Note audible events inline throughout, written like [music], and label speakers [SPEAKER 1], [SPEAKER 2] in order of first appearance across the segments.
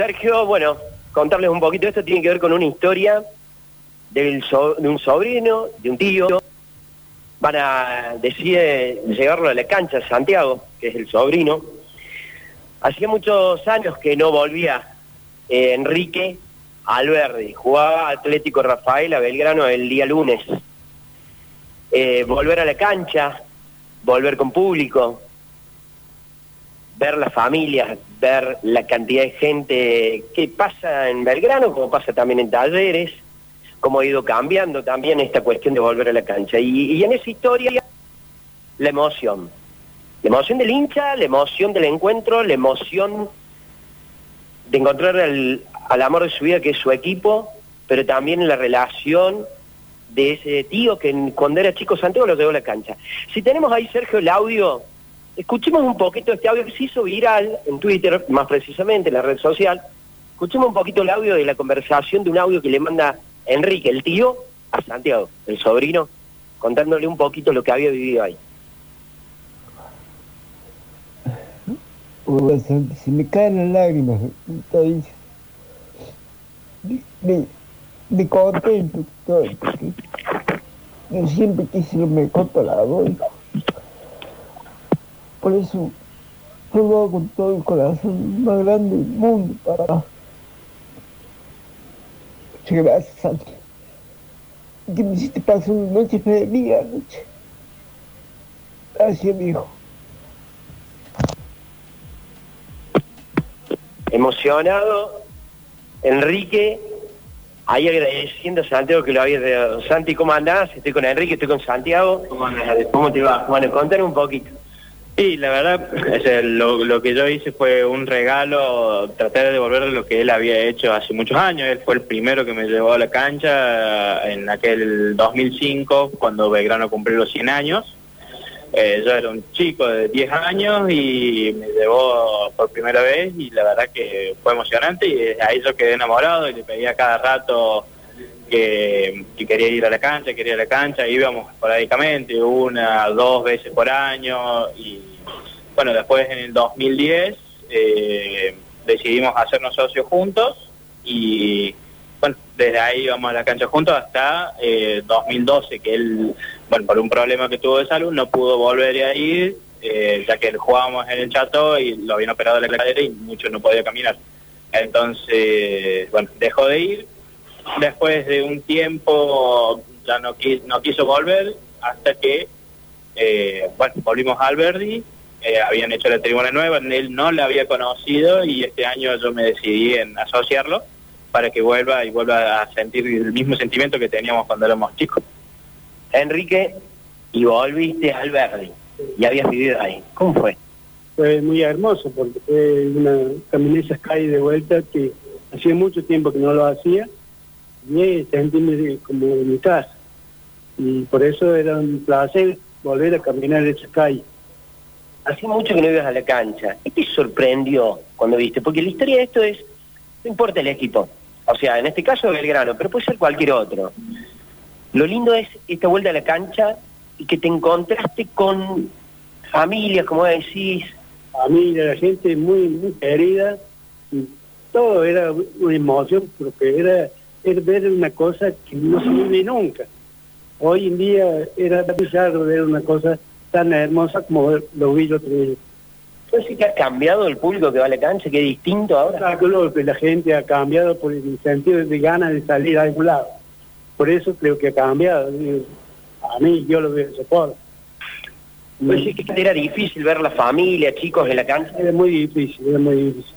[SPEAKER 1] Sergio, bueno, contarles un poquito, esto tiene que ver con una historia de un sobrino, de un tío, van a decide llevarlo a la cancha, Santiago, que es el sobrino. Hacía muchos años que no volvía eh, Enrique Alberdi, jugaba Atlético Rafael a Belgrano el día lunes. Eh, volver a la cancha, volver con público, ver las familias, ver la cantidad de gente que pasa en Belgrano, como pasa también en Talleres, cómo ha ido cambiando también esta cuestión de volver a la cancha. Y, en esa historia, la emoción. La emoción del hincha, la emoción del encuentro, la emoción de encontrar al, amor de su vida, que es su equipo, pero también la relación de ese tío que cuando era chico Santiago lo llevó a la cancha. Si tenemos ahí, Sergio, el audio Escuchemos un poquito este audio que se hizo viral en Twitter, más precisamente en la red social. Escuchemos un poquito el audio de la conversación de un audio que le manda Enrique, el tío, a Santiago, el sobrino, contándole un poquito lo que había vivido ahí.
[SPEAKER 2] Si me caen las lágrimas, estoy de, de contento, estoy, yo siempre quise lo mejor para la por eso yo lo hago con todo el corazón más grande del mundo para... Muchas gracias, Santi. Que me hiciste pasar una noche feliz anoche. Gracias, hijo.
[SPEAKER 1] Emocionado, Enrique, ahí agradeciendo a Santiago que lo había dado. Santi, ¿cómo andás? Estoy con Enrique, estoy con Santiago. ¿Cómo, ¿Cómo te va? Bueno, contar un poquito.
[SPEAKER 3] Sí, la verdad, es lo, que yo hice fue un regalo, tratar de devolverle lo que él había hecho hace muchos años. Él fue el primero que me llevó a la cancha en aquel 2005, cuando Belgrano cumplió los 100 años. Eh, yo era un chico de 10 años y me llevó por primera vez y la verdad que fue emocionante y ahí yo quedé enamorado y le pedía cada rato que, quería ir a la cancha, quería ir a la cancha, íbamos esporádicamente, una, dos veces por año y bueno, después en el 2010 eh, decidimos hacernos socios juntos y bueno, desde ahí íbamos a la cancha juntos hasta 2012, eh, que él, bueno, por un problema que tuvo de salud no pudo volver a ir, eh, ya que jugábamos en el Chato y lo habían operado de la cadera y mucho no podía caminar. Entonces, bueno, dejó de ir. Después de un tiempo ya no, no quiso volver hasta que, bueno, volvimos a Alberdi eh, habían hecho la tribuna nueva, él no la había conocido y este año yo me decidí en asociarlo para que vuelva y vuelva a sentir el mismo sentimiento que teníamos cuando éramos chicos.
[SPEAKER 1] Enrique, y volviste al Verdi y habías vivido ahí. ¿Cómo fue?
[SPEAKER 4] Fue muy hermoso porque fue una caminata Sky de vuelta que hacía mucho tiempo que no lo hacía y sentí como en mi casa. Y por eso era un placer volver a caminar esa calle
[SPEAKER 1] hacía mucho que no ibas a la cancha. ¿Qué te sorprendió cuando viste? Porque la historia de esto es, no importa el equipo, o sea, en este caso Belgrano, pero puede ser cualquier otro. Lo lindo es esta vuelta a la cancha y que te encontraste con familias, como decís.
[SPEAKER 4] Familia, la gente muy, querida, todo era una emoción, porque era, era ver una cosa que no se vive nunca. Hoy en día era bizarro ver una cosa tan hermosa como lo vi yo otro día.
[SPEAKER 1] sí que ha cambiado el público que va a la cancha, que es distinto ahora.
[SPEAKER 4] Claro, que la gente ha cambiado por el sentido de ganas de salir a algún lado. Por eso creo que ha cambiado. A mí yo lo veo forma.
[SPEAKER 1] Pues sí que era difícil ver la familia, chicos en la cancha.
[SPEAKER 4] Era muy difícil, era muy difícil.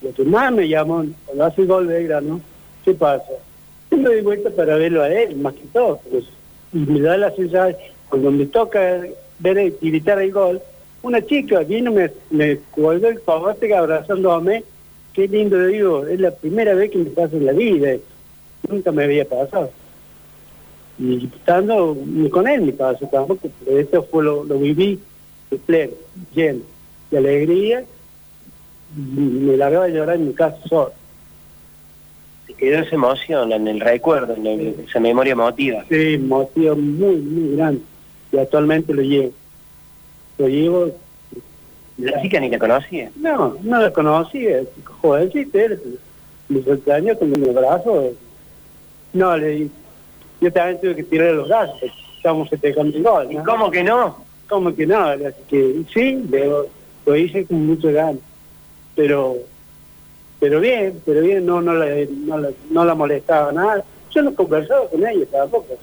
[SPEAKER 4] Lo que más me llamó, cuando hace el gol de ¿no? ¿qué pasa? Yo me doy vuelta para verlo a él, más que todo. Pues, y me da la sensación, cuando me toca ver gritar el gol, una chica vino, me, me colgó el fagote abrazándome, qué lindo le digo, es la primera vez que me pasa en la vida, nunca me había pasado. Y estando ni con él me pasó tampoco, pero esto fue lo, lo viví de pleno, lleno, de alegría, y me largaba a llorar en mi casa solo.
[SPEAKER 1] Se quedó esa emoción en el recuerdo, en esa memoria emotiva.
[SPEAKER 4] Sí, emoción muy, muy grande y actualmente lo llevo. Lo llevo
[SPEAKER 1] La chica ni la conocía.
[SPEAKER 4] No, no la conocía, jovencita, me sorprendió con mi abrazo. No, le yo también tuve que tirar los gatos, estamos festejando el gol,
[SPEAKER 1] ¿Y cómo que no?
[SPEAKER 4] ¿Cómo que no? Así que sí, lo, lo hice con mucho ganas. Pero pero bien, pero bien, no no la, no la, no la molestaba nada. Yo no conversaba con ella tampoco.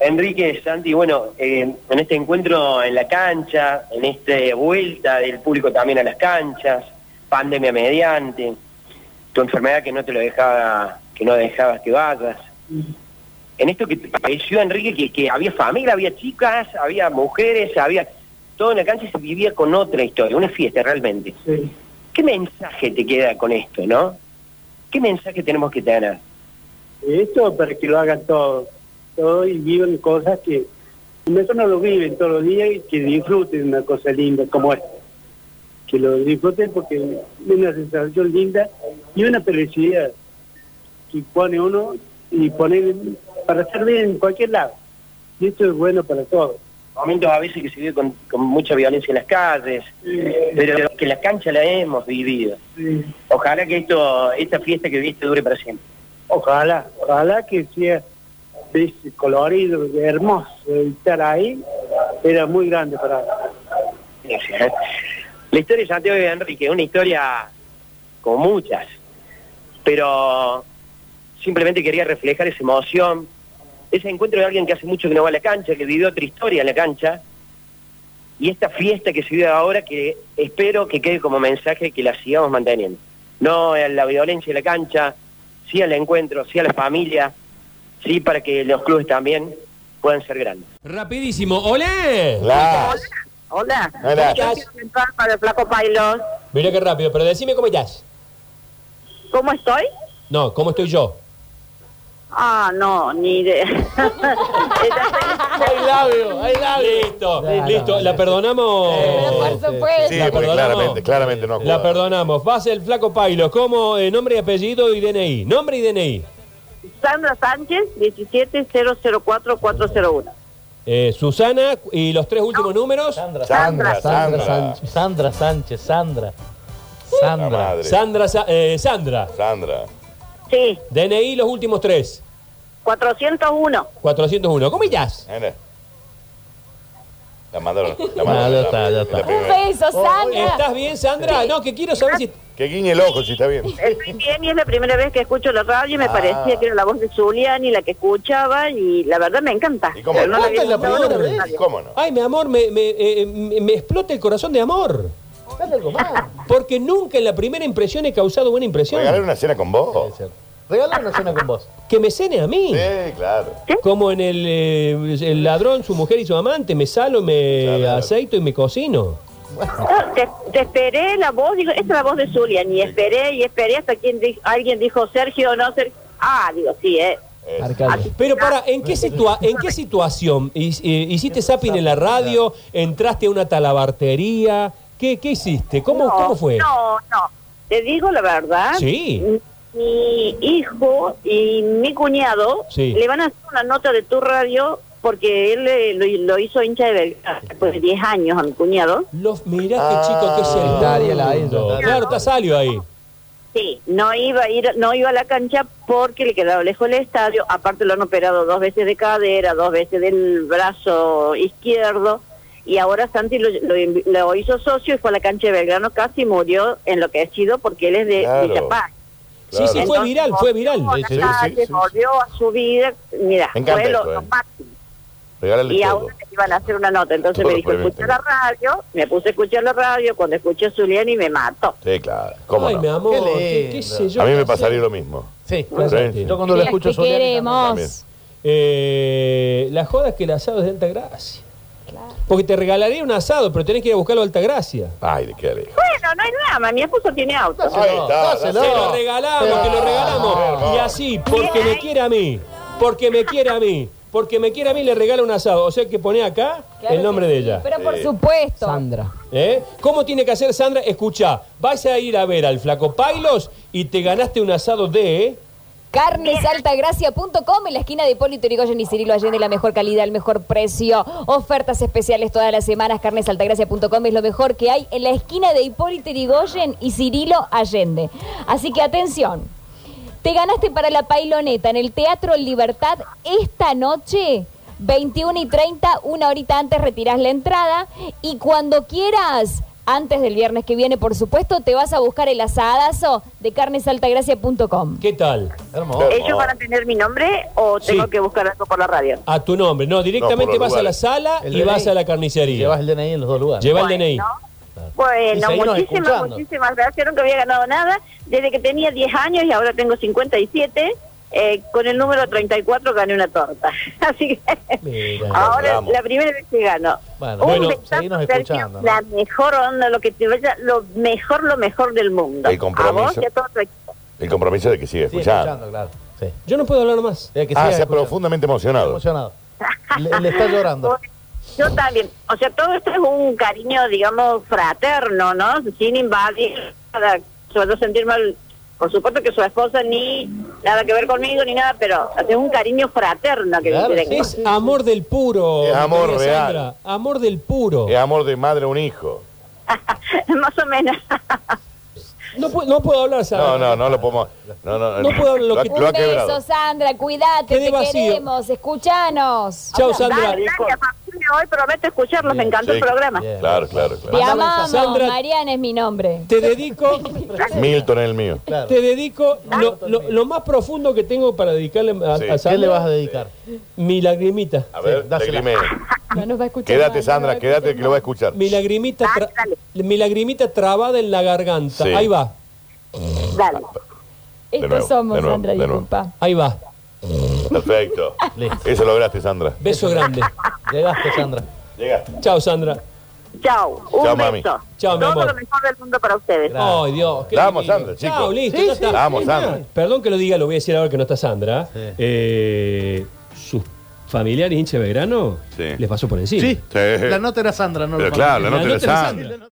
[SPEAKER 1] Enrique, Santi, bueno, eh, en este encuentro en la cancha, en esta vuelta del público también a las canchas, pandemia mediante, tu enfermedad que no te lo dejaba, que no dejabas que vayas. En esto que te pareció, Enrique, que, que había familia, había chicas, había mujeres, había... Todo en la cancha se vivía con otra historia, una fiesta realmente.
[SPEAKER 4] Sí.
[SPEAKER 1] ¿Qué mensaje te queda con esto, no? ¿Qué mensaje tenemos que tener?
[SPEAKER 4] Esto para que lo hagan todos, y vivan cosas que eso no lo viven todos los días y que disfruten una cosa linda como esta. Que lo disfruten porque es una sensación linda y una felicidad que pone uno y pone para estar bien en cualquier lado. Y esto es bueno para todos.
[SPEAKER 1] Momentos a veces que se vive con, con mucha violencia en las calles, pero que la cancha la hemos vivido. Ojalá que esto, esta fiesta que viste dure para siempre.
[SPEAKER 4] Ojalá, ojalá que sea ese colorido, hermoso, estar ahí, era muy grande para. [laughs]
[SPEAKER 1] La historia de Santiago de Enrique una historia como muchas, pero simplemente quería reflejar esa emoción, ese encuentro de alguien que hace mucho que no va a la cancha, que vivió otra historia en la cancha, y esta fiesta que se vive ahora que espero que quede como mensaje que la sigamos manteniendo. No a la violencia en la cancha, sí al encuentro, sí a la familia, sí para que los clubes también puedan ser grandes.
[SPEAKER 5] Rapidísimo. ¡Olé!
[SPEAKER 6] Hola.
[SPEAKER 7] Hola.
[SPEAKER 6] Quiero entrar para el Flaco Pailos.
[SPEAKER 5] Mira qué rápido, pero decime cómo estás.
[SPEAKER 6] ¿Cómo estoy?
[SPEAKER 5] No, ¿cómo estoy yo?
[SPEAKER 6] Ah, no, ni idea. [laughs] [laughs]
[SPEAKER 5] ¡Ay, labio! ¡Ay, labio! Listo, listo. ¿La perdonamos?
[SPEAKER 8] Por supuesto.
[SPEAKER 7] Sí,
[SPEAKER 5] La
[SPEAKER 7] porque
[SPEAKER 5] perdonamos.
[SPEAKER 7] claramente, claramente no
[SPEAKER 5] La perdonamos. Pase el flaco Pailo. ¿Cómo? Eh, nombre y apellido y DNI. Nombre y DNI.
[SPEAKER 6] Sandra Sánchez, 17004-401.
[SPEAKER 5] Eh, Susana y los tres últimos números.
[SPEAKER 7] Sandra,
[SPEAKER 8] Sandra
[SPEAKER 7] Sandra.
[SPEAKER 8] Sánchez. Sandra Sánchez, Sandra.
[SPEAKER 7] La
[SPEAKER 8] Sandra.
[SPEAKER 5] Sandra, Sa- eh, Sandra.
[SPEAKER 7] Sandra.
[SPEAKER 6] Sí,
[SPEAKER 5] DNI los últimos tres.
[SPEAKER 6] 401.
[SPEAKER 5] 401. ¿Cómo estás?
[SPEAKER 7] Mira. La mandaron. La [laughs]
[SPEAKER 8] Ah,
[SPEAKER 7] mandaron.
[SPEAKER 8] ya está, ya está. Un beso, Sandra.
[SPEAKER 5] ¿Estás bien, Sandra? No, que quiero saber si...
[SPEAKER 7] Que guiñe el ojo si está bien.
[SPEAKER 6] Estoy bien y es la primera vez que escucho la radio y me
[SPEAKER 7] Ah.
[SPEAKER 6] parecía que era la voz de Zuliani la que escuchaba y la verdad me encanta.
[SPEAKER 7] ¿Y cómo no?
[SPEAKER 6] la había
[SPEAKER 8] ¿Cuándo es la
[SPEAKER 6] escuchado
[SPEAKER 8] primera
[SPEAKER 6] en la
[SPEAKER 8] vez?
[SPEAKER 7] ¿Y
[SPEAKER 6] radio.
[SPEAKER 7] cómo no?
[SPEAKER 5] Ay, mi amor, me, me, eh, me- me explota el corazón de amor.
[SPEAKER 8] Dale algo más.
[SPEAKER 5] Porque nunca en la primera impresión he causado buena impresión.
[SPEAKER 7] Regalar una cena con vos.
[SPEAKER 8] Regálame una cena con vos.
[SPEAKER 5] Que me cene a mí.
[SPEAKER 7] Sí, claro.
[SPEAKER 5] Como en el, eh, el ladrón, su mujer y su amante. Me salo, me
[SPEAKER 7] Claro.
[SPEAKER 5] aceito y me cocino.
[SPEAKER 6] No, te, te esperé la voz, digo, esta es la voz de Zuliani, y esperé y esperé hasta que alguien dijo Sergio o no Sergio. Ah, digo, sí, eh.
[SPEAKER 8] Arcadio.
[SPEAKER 5] Pero para, ¿en qué, situa ¿en qué situación? Hi- ¿Hiciste zapping en la radio? ¿Entraste a una talabartería? ¿Qué, qué hiciste? ¿Cómo,
[SPEAKER 6] no,
[SPEAKER 5] ¿Cómo fue?
[SPEAKER 6] No, no. Te digo la verdad.
[SPEAKER 5] Sí.
[SPEAKER 6] Mi hijo y mi cuñado
[SPEAKER 5] Sí.
[SPEAKER 6] le van a hacer una nota de tu radio porque él eh, lo, lo hizo hincha de Belgrano después de 10 años a mi cuñado.
[SPEAKER 5] Los, mirá
[SPEAKER 7] Ah.
[SPEAKER 5] qué chico que es el
[SPEAKER 8] ahí,
[SPEAKER 5] mundo. Claro, está Salio ahí.
[SPEAKER 6] Sí, no iba a ir, no iba a la cancha porque le quedaba lejos el estadio. Aparte lo han operado dos veces de cadera, dos veces del brazo izquierdo. Y ahora Santi lo, lo lo hizo socio y fue a la cancha de Belgrano, casi murió enloquecido porque él es de
[SPEAKER 7] Claro.
[SPEAKER 5] Sí, sí, fue
[SPEAKER 6] Entonces,
[SPEAKER 5] viral, fue viral.
[SPEAKER 6] volvió
[SPEAKER 7] Sí, sí,
[SPEAKER 6] volvió a su vida, mira, fue lo,
[SPEAKER 7] esto,
[SPEAKER 6] lo
[SPEAKER 7] eh.
[SPEAKER 6] máximo.
[SPEAKER 7] Regálale
[SPEAKER 6] Y
[SPEAKER 7] todo.
[SPEAKER 6] ahora me iban a hacer una nota, entonces
[SPEAKER 7] Todo
[SPEAKER 6] me dijo, escucha la radio, me puse a escuchar la radio, cuando escuché a Zuliani me mató.
[SPEAKER 7] Sí, claro. ¿Cómo
[SPEAKER 5] Ay,
[SPEAKER 7] no?
[SPEAKER 5] mi amor,
[SPEAKER 8] Qué
[SPEAKER 5] qué, sé yo.
[SPEAKER 7] A mí me pasaría lo mismo.
[SPEAKER 8] Sí,
[SPEAKER 7] Sí.
[SPEAKER 8] yo cuando lo
[SPEAKER 9] Las
[SPEAKER 8] escucho
[SPEAKER 9] que
[SPEAKER 8] Zuliani
[SPEAKER 9] queremos.
[SPEAKER 5] Eh, la joda es que el asado es de alta gracia. Porque te regalaría un asado, pero tenés que ir a buscarlo de alta gracia.
[SPEAKER 7] Ay, de qué lejos.
[SPEAKER 6] Bueno, no hay drama, mi esposo tiene auto.
[SPEAKER 7] Ahí está.
[SPEAKER 8] dáselo.
[SPEAKER 5] Te lo regalamos, te lo regalamos. Y así, porque me quiere a mí, porque me quiere a mí, porque me quiere a mí, le regala un asado. O sea que pone acá
[SPEAKER 9] Claro
[SPEAKER 5] el nombre de ella.
[SPEAKER 9] Pero por supuesto.
[SPEAKER 8] Sandra.
[SPEAKER 5] ¿Eh? ¿Cómo tiene que hacer Sandra? Escucha, vas a ir a ver al Flaco Pailos y te ganaste un asado de
[SPEAKER 9] Carnesaltagracia.com en la esquina de Hipólito Yrigoyen y Cirilo Allende, la mejor calidad, el mejor precio, ofertas especiales todas las semanas. Carnesaltagracia.com es lo mejor que hay en la esquina de Hipólito Yrigoyen y Cirilo Allende. Así que atención, te ganaste para la pailoneta en el Teatro Libertad esta noche. 21 y 30, una horita antes retirás la entrada y cuando quieras, antes del viernes que viene, por supuesto, te vas a buscar el asadazo de carnesaltagracia.com.
[SPEAKER 5] ¿Qué tal?
[SPEAKER 8] Hermoso.
[SPEAKER 6] ¿Ellos van a tener mi nombre o tengo
[SPEAKER 5] Sí.
[SPEAKER 6] que buscar algo por la radio?
[SPEAKER 5] A tu nombre. No, directamente
[SPEAKER 7] No,
[SPEAKER 5] vas a la sala
[SPEAKER 8] El
[SPEAKER 5] y vas a la carnicería.
[SPEAKER 8] Llevas el DNI en los dos lugares.
[SPEAKER 5] Lleva el. DNI.
[SPEAKER 6] Bueno,
[SPEAKER 8] seguimos
[SPEAKER 6] muchísimas,
[SPEAKER 8] escuchando.
[SPEAKER 6] muchísimas gracias. Nunca había ganado nada. Desde que tenía 10 años y ahora tengo 57, eh, con el número 34 gané una torta. [laughs] Así que
[SPEAKER 8] Mira.
[SPEAKER 6] ahora
[SPEAKER 7] vamos.
[SPEAKER 6] la primera vez que gano.
[SPEAKER 8] Bueno,
[SPEAKER 6] Un
[SPEAKER 5] bueno,
[SPEAKER 8] ¿no?
[SPEAKER 6] La mejor onda, lo que te vaya, lo mejor, lo mejor del mundo.
[SPEAKER 7] El compromiso.
[SPEAKER 6] A vos y a todo tu equipo.
[SPEAKER 7] El compromiso de que sigue
[SPEAKER 8] Sigue
[SPEAKER 7] escuchando.
[SPEAKER 8] escuchando, claro. Sí.
[SPEAKER 5] Yo no puedo hablar más.
[SPEAKER 8] Que
[SPEAKER 7] Ah,
[SPEAKER 8] siga
[SPEAKER 7] se ha
[SPEAKER 8] escuchando.
[SPEAKER 7] profundamente emocionado.
[SPEAKER 8] emocionado. Le, le está llorando. [laughs]
[SPEAKER 6] Yo también. O sea, todo esto es un cariño, digamos, fraterno, ¿no? Sin invadir nada. Sobre todo sentir mal. Por supuesto que su esposa ni nada que ver conmigo ni nada, pero es un cariño fraterno que
[SPEAKER 8] Claro,
[SPEAKER 6] tengo.
[SPEAKER 5] Es amor del puro.
[SPEAKER 7] Es amor real.
[SPEAKER 5] Sandra. Amor del puro.
[SPEAKER 7] Es amor de madre a un hijo. [laughs]
[SPEAKER 6] Más o menos.
[SPEAKER 5] No, pu- no puedo hablar, Sandra.
[SPEAKER 7] No, no, no lo podemos. No, no,
[SPEAKER 5] No puedo hablar lo que-
[SPEAKER 9] Un
[SPEAKER 7] lo
[SPEAKER 9] beso. Sandra, cuídate, te
[SPEAKER 5] vacío.
[SPEAKER 9] queremos, escuchanos.
[SPEAKER 5] Chao, Sandra.
[SPEAKER 6] Dale, dale, a partir de hoy prometo escucharlos, me encantó
[SPEAKER 7] sí.
[SPEAKER 6] el programa.
[SPEAKER 8] Bien.
[SPEAKER 7] Claro, claro,
[SPEAKER 9] Te amamos,
[SPEAKER 5] Sandra.
[SPEAKER 9] Mariana es mi nombre.
[SPEAKER 5] Te dedico, [laughs]
[SPEAKER 7] Milton es el mío.
[SPEAKER 8] Claro.
[SPEAKER 5] te dedico lo, lo- lo más profundo que tengo para dedicarle a,
[SPEAKER 7] Sí.
[SPEAKER 5] a Sandra.
[SPEAKER 8] ¿Qué le vas a dedicar?
[SPEAKER 5] Mi lagrimita.
[SPEAKER 7] A ver,
[SPEAKER 8] Sí.
[SPEAKER 9] No nos va a escuchar
[SPEAKER 7] Quédate,
[SPEAKER 9] más,
[SPEAKER 7] Sandra, quédate
[SPEAKER 9] escuchar
[SPEAKER 7] que lo va a escuchar.
[SPEAKER 5] Mi lagrimita, tra-
[SPEAKER 6] Dale,
[SPEAKER 5] mi lagrimita trabada en la garganta.
[SPEAKER 7] Sí.
[SPEAKER 5] Ahí va,
[SPEAKER 6] Dale.
[SPEAKER 9] Estos somos,
[SPEAKER 7] de nuevo,
[SPEAKER 9] Sandra, disculpa.
[SPEAKER 5] ahí va.
[SPEAKER 7] Perfecto.
[SPEAKER 8] Listo.
[SPEAKER 7] Eso lograste, Sandra.
[SPEAKER 5] Beso grande.
[SPEAKER 8] Llegaste, Sandra.
[SPEAKER 7] Llegaste.
[SPEAKER 5] Chao, Sandra.
[SPEAKER 6] Chao. Un
[SPEAKER 7] Chao, mami.
[SPEAKER 6] beso.
[SPEAKER 5] Chao, mi
[SPEAKER 6] Todo
[SPEAKER 5] amor.
[SPEAKER 6] lo mejor del mundo para ustedes.
[SPEAKER 5] Ay, Dios. qué
[SPEAKER 7] Vamos,
[SPEAKER 5] lindo.
[SPEAKER 7] Sandra, chicos.
[SPEAKER 5] Chao, listo,
[SPEAKER 8] Sí,
[SPEAKER 5] ya
[SPEAKER 8] sí.
[SPEAKER 5] está.
[SPEAKER 7] Vamos, Sandra.
[SPEAKER 5] Perdón que lo diga, lo voy a decir ahora que no está Sandra.
[SPEAKER 8] Sí.
[SPEAKER 5] Eh, sus familiares hincha de Belgrano
[SPEAKER 7] Sí.
[SPEAKER 5] les pasó por encima.
[SPEAKER 8] Sí.
[SPEAKER 7] Sí.
[SPEAKER 8] La nota era Sandra, no
[SPEAKER 7] Pero
[SPEAKER 8] lo
[SPEAKER 7] claro, la
[SPEAKER 5] La
[SPEAKER 7] nota Sandra.
[SPEAKER 5] Sandra.